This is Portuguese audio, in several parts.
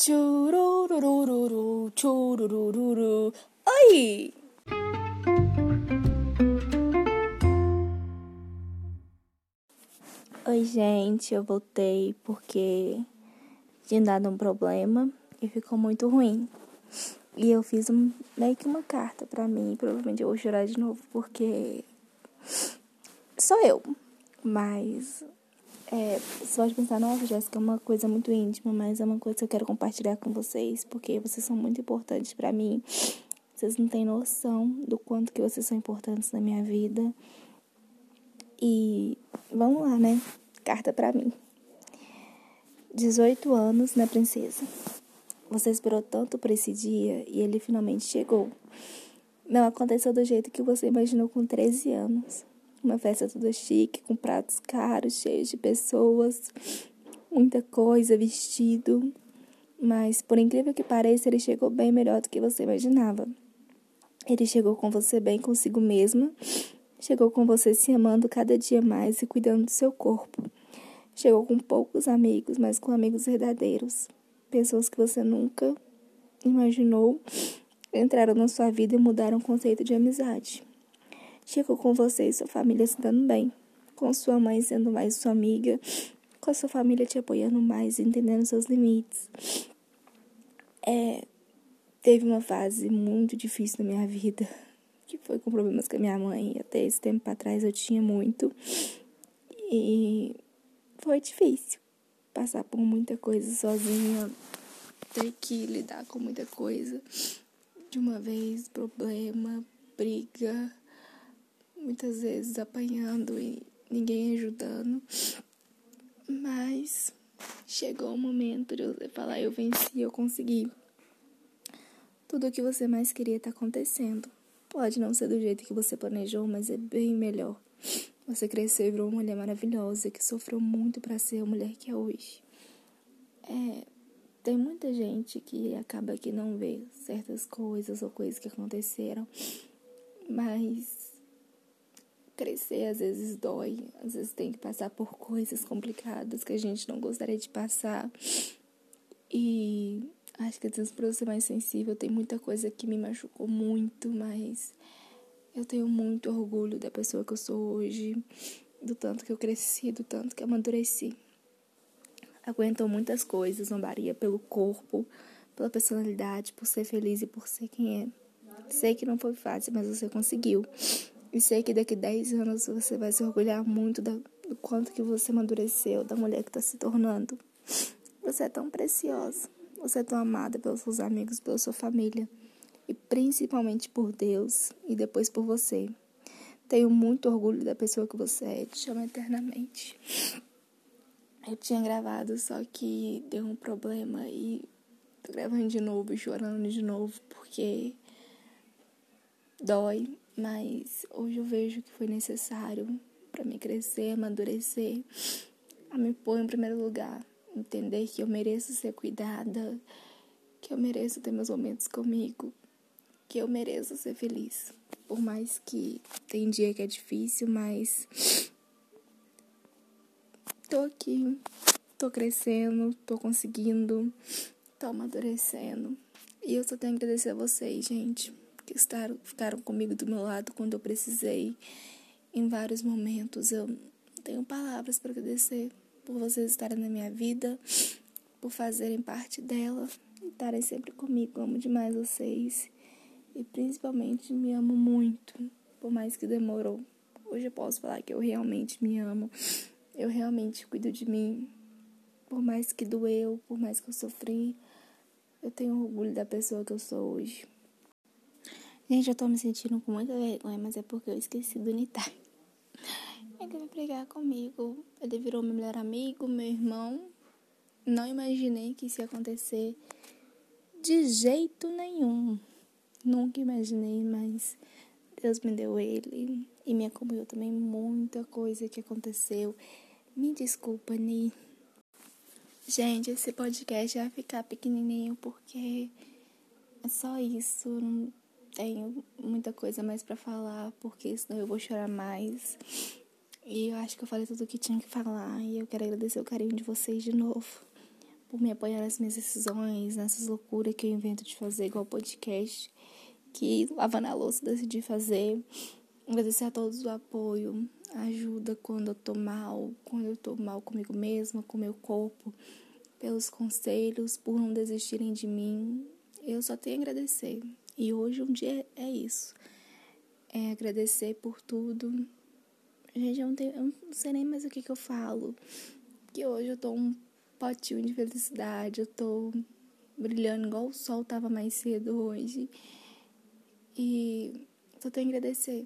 Chururururu, chururururu. Oi! Oi, gente, eu voltei porque tinha dado um problema e ficou muito ruim. E eu fiz um, meio que uma carta pra mim. Provavelmente eu vou chorar de novo porque sou eu. Mas é, você pode pensar, nossa, Jéssica, é uma coisa muito íntima, mas é uma coisa que eu quero compartilhar com vocês, porque vocês são muito importantes para mim. Vocês não têm noção do quanto que vocês são importantes na minha vida. E vamos lá, né? Carta para mim. 18 anos, né, princesa? Você esperou tanto por esse dia e ele finalmente chegou. Não aconteceu do jeito que você imaginou com 13 anos. Uma festa toda chique, com pratos caros, cheios de pessoas, muita coisa, vestido. Mas, por incrível que pareça, ele chegou bem melhor do que você imaginava. Ele chegou com você bem consigo mesma, chegou com você se amando cada dia mais e cuidando do seu corpo. Chegou com poucos amigos, mas com amigos verdadeiros. Pessoas que você nunca imaginou entraram na sua vida e mudaram o conceito de amizade. Chegou com você e sua família se dando bem, com sua mãe sendo mais sua amiga, com a sua família te apoiando mais, entendendo seus limites. É, teve uma fase muito difícil na minha vida, que foi com problemas com a minha mãe. Até esse tempo atrás eu tinha muito. E foi difícil passar por muita coisa sozinha, ter que lidar com muita coisa de uma vez, problema, briga, muitas vezes apanhando e ninguém ajudando. Mas chegou o momento de você falar: eu venci, eu consegui. Tudo o que você mais queria está acontecendo. Pode não ser do jeito que você planejou, mas é bem melhor. Você cresceu e virou uma mulher maravilhosa que sofreu muito para ser a mulher que é hoje. É, tem muita gente que acaba que não vê certas coisas ou coisas que aconteceram, mas crescer às vezes dói, às vezes tem que passar por coisas complicadas que a gente não gostaria de passar. E acho que às vezes para ser mais sensível, tem muita coisa que me machucou muito, mas eu tenho muito orgulho da pessoa que eu sou hoje, do tanto que eu cresci, do tanto que amadureci. Aguentou muitas coisas, não varia pelo corpo, pela personalidade, por ser feliz e por ser quem é. Sei que não foi fácil, mas você conseguiu. E sei que daqui 10 anos você vai se orgulhar muito do quanto que você amadureceu, da mulher que está se tornando. Você é tão preciosa. Você é tão amada pelos seus amigos, pela sua família. E principalmente por Deus e depois por você. Tenho muito orgulho da pessoa que você é. Te amo eternamente. Eu tinha gravado, só que deu um problema e tô gravando de novo, chorando de novo, porque dói mas hoje eu vejo que foi necessário para me crescer, amadurecer, a me pôr em primeiro lugar, entender que eu mereço ser cuidada, que eu mereço ter meus momentos comigo, que eu mereço ser feliz. Por mais que tem dia que é difícil, mas tô aqui, tô crescendo, tô conseguindo, tô amadurecendo. E eu só tenho que agradecer a vocês, gente que estaram, ficaram comigo do meu lado quando eu precisei. Em vários momentos eu tenho palavras para agradecer por vocês estarem na minha vida, por fazerem parte dela estarem sempre comigo. Amo demais vocês e principalmente me amo muito, por mais que demorou. Hoje eu posso falar que eu realmente me amo, eu realmente cuido de mim, por mais que doeu, por mais que eu sofri. Eu tenho orgulho da pessoa que eu sou hoje. Gente, eu tô me sentindo com muita vergonha, mas é porque eu esqueci do Nitai. Ele veio brigar comigo. Ele virou meu melhor amigo, meu irmão. Não imaginei que isso ia acontecer de jeito nenhum. Nunca imaginei, mas Deus me deu ele e me acompanhou também muita coisa que aconteceu. Me desculpa, Ni. Gente, esse podcast vai ficar pequenininho porque é só isso. Não tenho muita coisa mais para falar, porque senão eu vou chorar mais. E eu acho que eu falei tudo o que tinha que falar. E eu quero agradecer o carinho de vocês de novo. por me apoiar nas minhas decisões, nessas loucuras que eu invento de fazer, igual podcast, que lavando a louça decidi fazer. Agradecer a todos o apoio, ajuda quando eu tô mal, quando eu tô mal comigo mesma, com meu corpo, pelos conselhos, por não desistirem de mim. Eu só tenho a agradecer. E hoje um dia é isso. É agradecer por tudo. Gente, eu não, tenho, eu não sei nem mais o que, que eu falo. Que hoje eu tô um potinho de felicidade. Eu tô brilhando igual o sol tava mais cedo hoje. E só tenho a agradecer.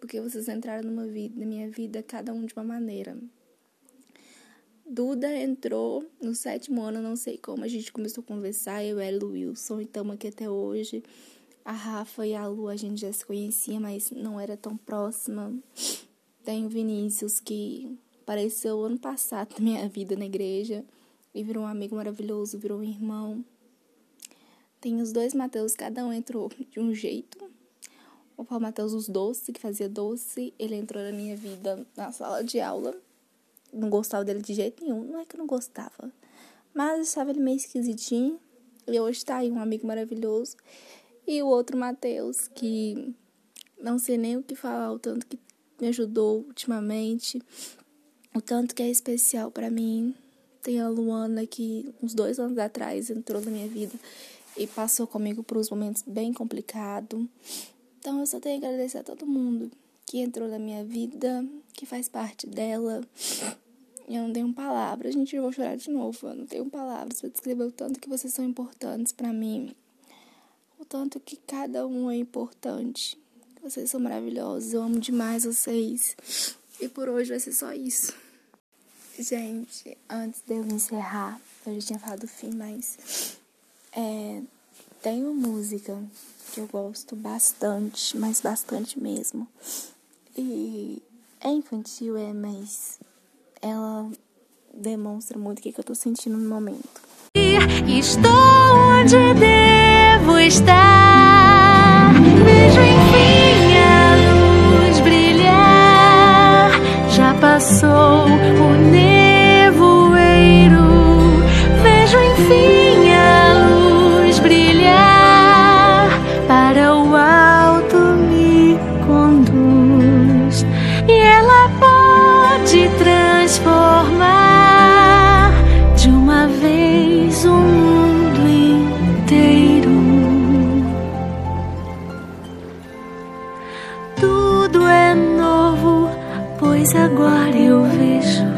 Porque vocês entraram numa vida, na minha vida, cada um de uma maneira. Duda entrou no sétimo ano, não sei como, a gente começou a conversar, eu, e o Wilson, e estamos aqui até hoje. A Rafa e a Lu, a gente já se conhecia, mas não era tão próxima. Tem o Vinícius, que apareceu ano passado na minha vida na igreja e virou um amigo maravilhoso, virou um irmão. Tem os dois Mateus, cada um entrou de um jeito. O Paulo Mateus, os doces, que fazia doce, ele entrou na minha vida na sala de aula não gostava dele de jeito nenhum. Não é que eu não gostava, mas achava ele meio esquisitinho. E hoje tá aí um amigo maravilhoso. E o outro Matheus, que não sei nem o que falar, o tanto que me ajudou ultimamente, o tanto que é especial para mim. Tem a Luana que uns dois anos atrás entrou na minha vida e passou comigo por uns momentos bem complicados. Então eu só tenho a agradecer a todo mundo que entrou na minha vida, que faz parte dela. Eu não tenho palavras, gente, eu vou chorar de novo. Eu não tenho palavras para descrever o tanto que vocês são importantes para mim. O tanto que cada um é importante. Vocês são maravilhosos, eu amo demais vocês. E por hoje vai ser só isso. Gente, antes de eu encerrar, eu já tinha falado do fim, mas é, tem uma música que eu gosto bastante, mas bastante mesmo. E é infantil, é, mas ela demonstra muito o que, eu tô sentindo no momento. Estou onde Vou estar. Vejo enfim a luz brilhar. Já passou o nevoeiro. Vejo enfim a luz brilhar. Para o alto me conduz. E é mas agora eu vejo.